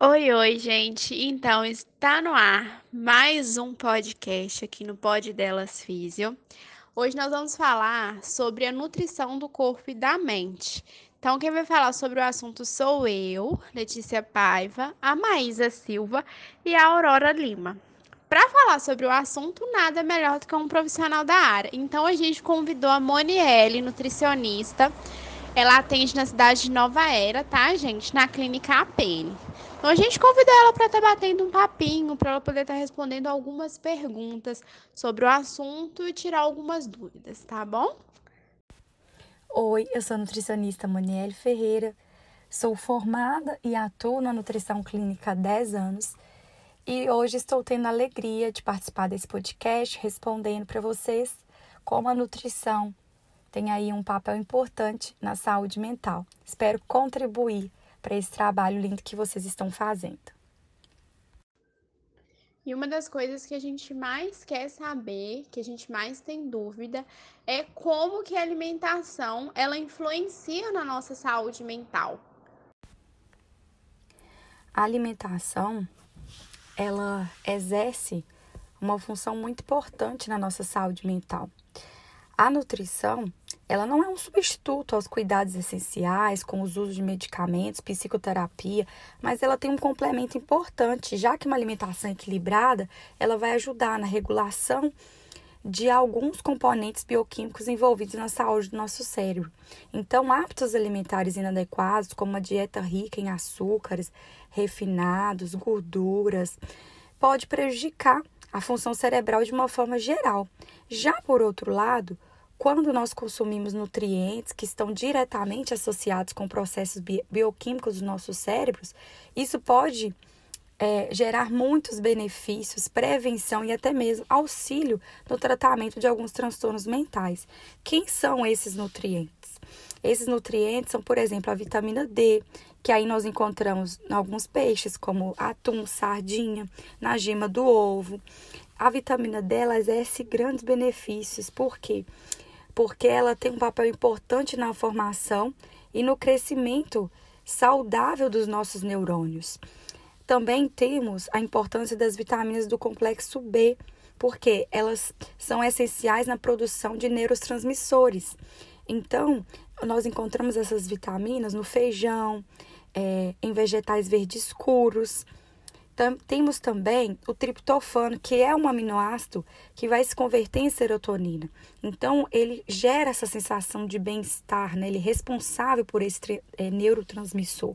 Oi, oi, gente. Então, está no ar mais um podcast aqui no Pod Delas Físio. Hoje nós vamos falar sobre a nutrição do corpo e da mente. Então, quem vai falar sobre o assunto sou eu, Letícia Paiva, a Maísa Silva e a Aurora Lima. Para falar sobre o assunto, nada melhor do que um profissional da área. Então, a gente convidou a Monielle, nutricionista. Ela atende na cidade de Nova Era, tá, gente? Na clínica APN. Então a gente convidou ela para estar tá batendo um papinho, para ela poder estar tá respondendo algumas perguntas sobre o assunto e tirar algumas dúvidas, tá bom? Oi, eu sou a nutricionista Monielle Ferreira. Sou formada e atuo na nutrição clínica há 10 anos. E hoje estou tendo a alegria de participar desse podcast respondendo para vocês como a nutrição tem aí um papel importante na saúde mental. Espero contribuir para esse trabalho lindo que vocês estão fazendo. E uma das coisas que a gente mais quer saber, que a gente mais tem dúvida, é como que a alimentação ela influencia na nossa saúde mental. A alimentação ela exerce uma função muito importante na nossa saúde mental. A nutrição ela não é um substituto aos cuidados essenciais, com os usos de medicamentos, psicoterapia, mas ela tem um complemento importante, já que uma alimentação equilibrada, ela vai ajudar na regulação de alguns componentes bioquímicos envolvidos na saúde do nosso cérebro. Então, hábitos alimentares inadequados, como uma dieta rica em açúcares, refinados, gorduras, pode prejudicar a função cerebral de uma forma geral. Já por outro lado, quando nós consumimos nutrientes que estão diretamente associados com processos bioquímicos dos nossos cérebros, isso pode é, gerar muitos benefícios, prevenção e até mesmo auxílio no tratamento de alguns transtornos mentais. Quem são esses nutrientes? Esses nutrientes são, por exemplo, a vitamina D, que aí nós encontramos em alguns peixes, como atum, sardinha, na gema do ovo. A vitamina D ela exerce grandes benefícios, porque? Porque ela tem um papel importante na formação e no crescimento saudável dos nossos neurônios. Também temos a importância das vitaminas do complexo B, porque elas são essenciais na produção de neurotransmissores. Então, nós encontramos essas vitaminas no feijão, é, em vegetais verdes escuros, temos também o triptofano, que é um aminoácido que vai se converter em serotonina. Então, ele gera essa sensação de bem-estar, né? ele é responsável por esse é, neurotransmissor.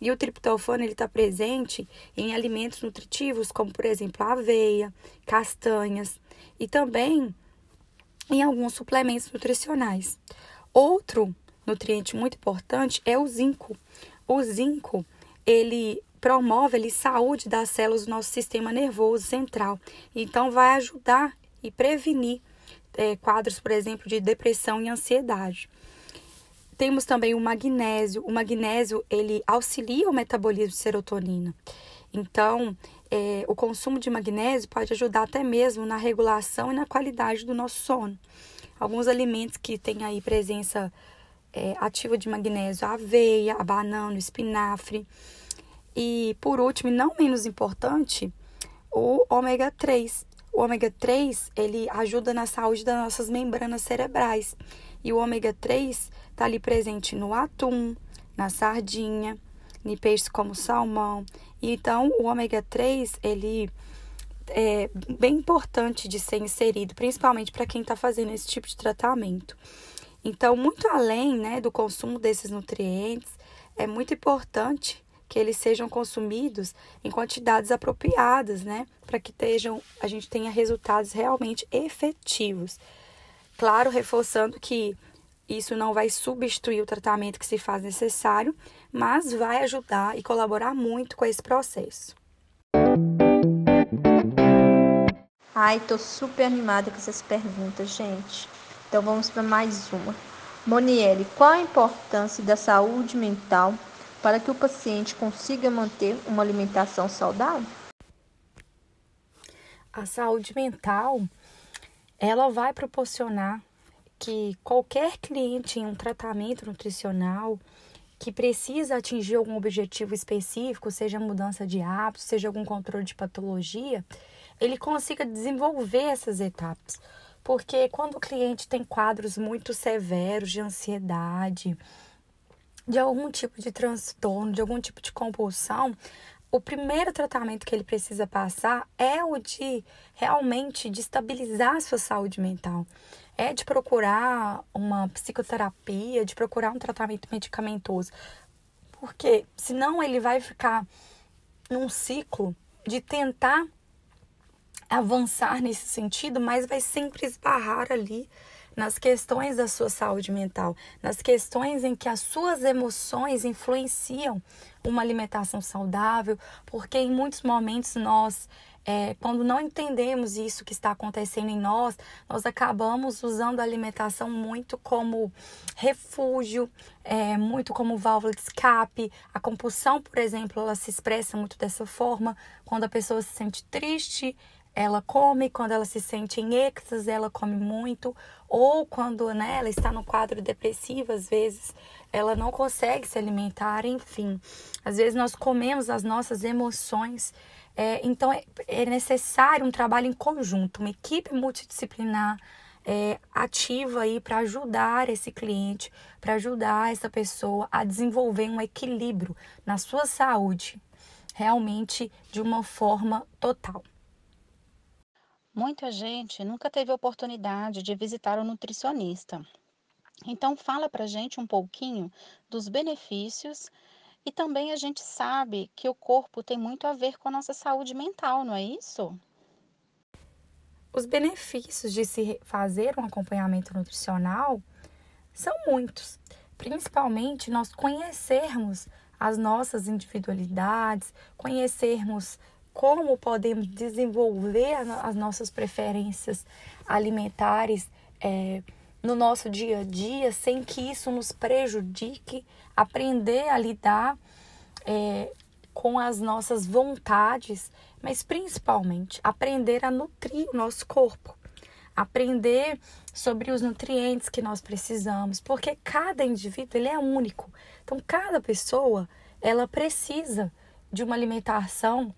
E o triptofano está presente em alimentos nutritivos, como, por exemplo, aveia, castanhas e também em alguns suplementos nutricionais. Outro nutriente muito importante é o zinco. O zinco, ele promove ali saúde das células do nosso sistema nervoso central. Então, vai ajudar e prevenir é, quadros, por exemplo, de depressão e ansiedade. Temos também o magnésio. O magnésio ele auxilia o metabolismo de serotonina. Então, é, o consumo de magnésio pode ajudar até mesmo na regulação e na qualidade do nosso sono. Alguns alimentos que têm aí presença é, ativa de magnésio, a aveia, a banana, o espinafre. E por último, e não menos importante, o ômega 3. O ômega 3, ele ajuda na saúde das nossas membranas cerebrais. E o ômega 3 está ali presente no atum, na sardinha, em peixes como salmão. Então, o ômega 3, ele é bem importante de ser inserido, principalmente para quem está fazendo esse tipo de tratamento. Então, muito além né, do consumo desses nutrientes, é muito importante que eles sejam consumidos em quantidades apropriadas, né? Para que estejam, a gente tenha resultados realmente efetivos. Claro, reforçando que isso não vai substituir o tratamento que se faz necessário, mas vai ajudar e colaborar muito com esse processo. Ai, tô super animada com essas perguntas, gente. Então vamos para mais uma. Monielle, qual a importância da saúde mental para que o paciente consiga manter uma alimentação saudável? A saúde mental, ela vai proporcionar que qualquer cliente em um tratamento nutricional que precisa atingir algum objetivo específico, seja mudança de hábitos, seja algum controle de patologia, ele consiga desenvolver essas etapas. Porque quando o cliente tem quadros muito severos de ansiedade, de algum tipo de transtorno, de algum tipo de compulsão, o primeiro tratamento que ele precisa passar é o de realmente de estabilizar a sua saúde mental. É de procurar uma psicoterapia, de procurar um tratamento medicamentoso. Porque senão ele vai ficar num ciclo de tentar avançar nesse sentido, mas vai sempre esbarrar ali nas questões da sua saúde mental, nas questões em que as suas emoções influenciam uma alimentação saudável, porque em muitos momentos nós é, quando não entendemos isso que está acontecendo em nós, nós acabamos usando a alimentação muito como refúgio, é, muito como válvula de escape. A compulsão, por exemplo, ela se expressa muito dessa forma. Quando a pessoa se sente triste, ela come, quando ela se sente em êxtase, ela come muito, ou quando né, ela está no quadro depressivo, às vezes ela não consegue se alimentar, enfim. Às vezes nós comemos as nossas emoções. É, então é, é, necessário um trabalho em conjunto, uma equipe multidisciplinar é, ativa aí para ajudar esse cliente, para ajudar essa pessoa a desenvolver um equilíbrio na sua saúde, realmente de uma forma total. Muita gente nunca teve oportunidade de visitar o nutricionista. Então, fala para gente um pouquinho dos benefícios e também a gente sabe que o corpo tem muito a ver com a nossa saúde mental, não é isso? Os benefícios de se fazer um acompanhamento nutricional são muitos, principalmente nós conhecermos as nossas individualidades, conhecermos como podemos desenvolver as nossas preferências alimentares é, no nosso dia a dia sem que isso nos prejudique, aprender a lidar é, com as nossas vontades, mas principalmente aprender a nutrir o nosso corpo, aprender sobre os nutrientes que nós precisamos, porque cada indivíduo ele é único. Então cada pessoa ela precisa de uma alimentação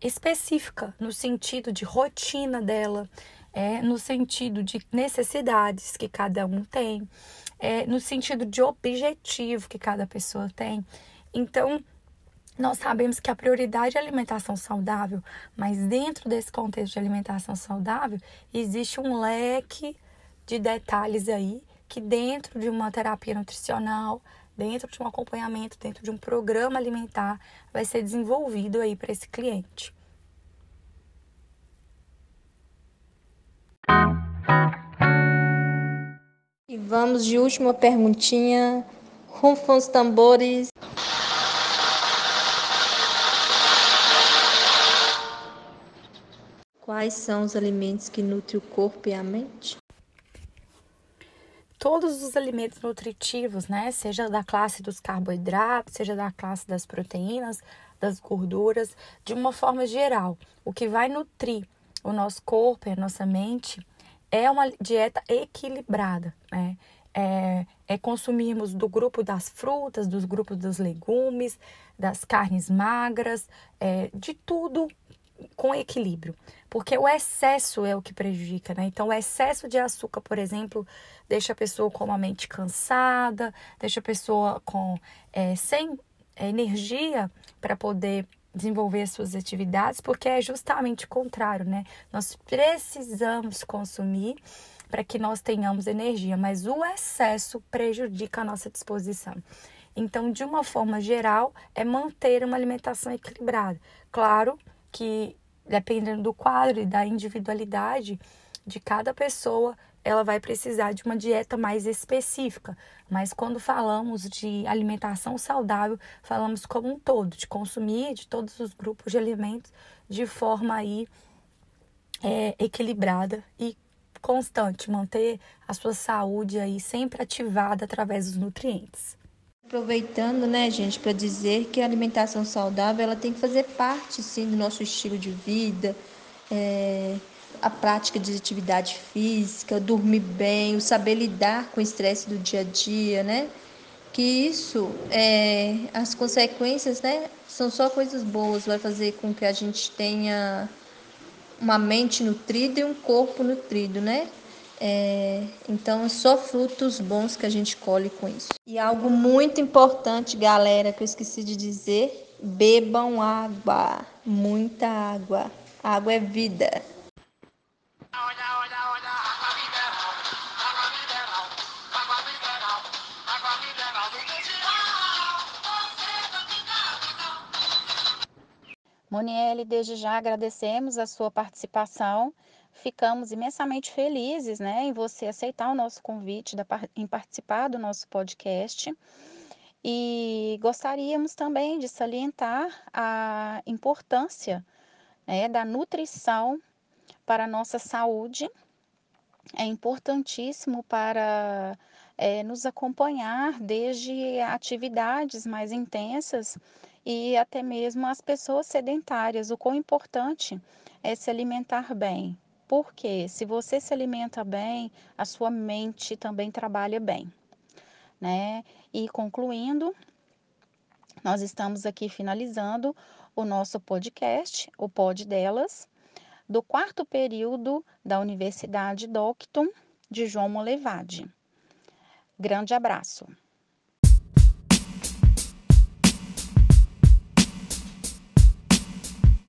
específica no sentido de rotina dela, é, no sentido de necessidades que cada um tem, é, no sentido de objetivo que cada pessoa tem. Então, nós sabemos que a prioridade é a alimentação saudável, mas dentro desse contexto de alimentação saudável, existe um leque de detalhes aí que dentro de uma terapia nutricional, dentro de um acompanhamento, dentro de um programa alimentar, vai ser desenvolvido aí para esse cliente. E vamos de última perguntinha. Rufam os tambores. Quais são os alimentos que nutrem o corpo e a mente? Todos os alimentos nutritivos, né? Seja da classe dos carboidratos, seja da classe das proteínas, das gorduras, de uma forma geral. O que vai nutrir o nosso corpo e a nossa mente é uma dieta equilibrada, né? É, é consumirmos do grupo das frutas, dos grupos dos legumes, das carnes magras, é, de tudo com equilíbrio, porque o excesso é o que prejudica, né? Então, o excesso de açúcar, por exemplo, deixa a pessoa com a mente cansada, deixa a pessoa com é, sem energia para poder desenvolver as suas atividades, porque é justamente o contrário, né? Nós precisamos consumir para que nós tenhamos energia, mas o excesso prejudica a nossa disposição. Então, de uma forma geral, é manter uma alimentação equilibrada. Claro que dependendo do quadro e da individualidade de cada pessoa, ela vai precisar de uma dieta mais específica. Mas quando falamos de alimentação saudável, falamos como um todo, de consumir de todos os grupos de alimentos de forma aí é, equilibrada e constante, manter a sua saúde aí sempre ativada através dos nutrientes. Aproveitando, né, gente, para dizer que a alimentação saudável ela tem que fazer parte, sim, do nosso estilo de vida, é, a prática de atividade física, dormir bem, o saber lidar com o estresse do dia a dia, né? que isso, é, as consequências, né, são só coisas boas, vai fazer com que a gente tenha uma mente nutrida e um corpo nutrido, né? É, então, é só frutos bons que a gente colhe com isso. E algo muito importante, galera, que eu esqueci de dizer: bebam água, muita água. Água é vida. Moniele, desde já agradecemos a sua participação. Ficamos imensamente felizes né, em você aceitar o nosso convite, da, em participar do nosso podcast. E gostaríamos também de salientar a importância né, da nutrição para a nossa saúde. É importantíssimo para é, nos acompanhar desde atividades mais intensas e até mesmo as pessoas sedentárias. O quão importante é se alimentar bem. Porque se você se alimenta bem, a sua mente também trabalha bem, né? E concluindo, nós estamos aqui finalizando o nosso podcast, o Pod Delas, do quarto período da Universidade Docton de João Molevade. Grande abraço.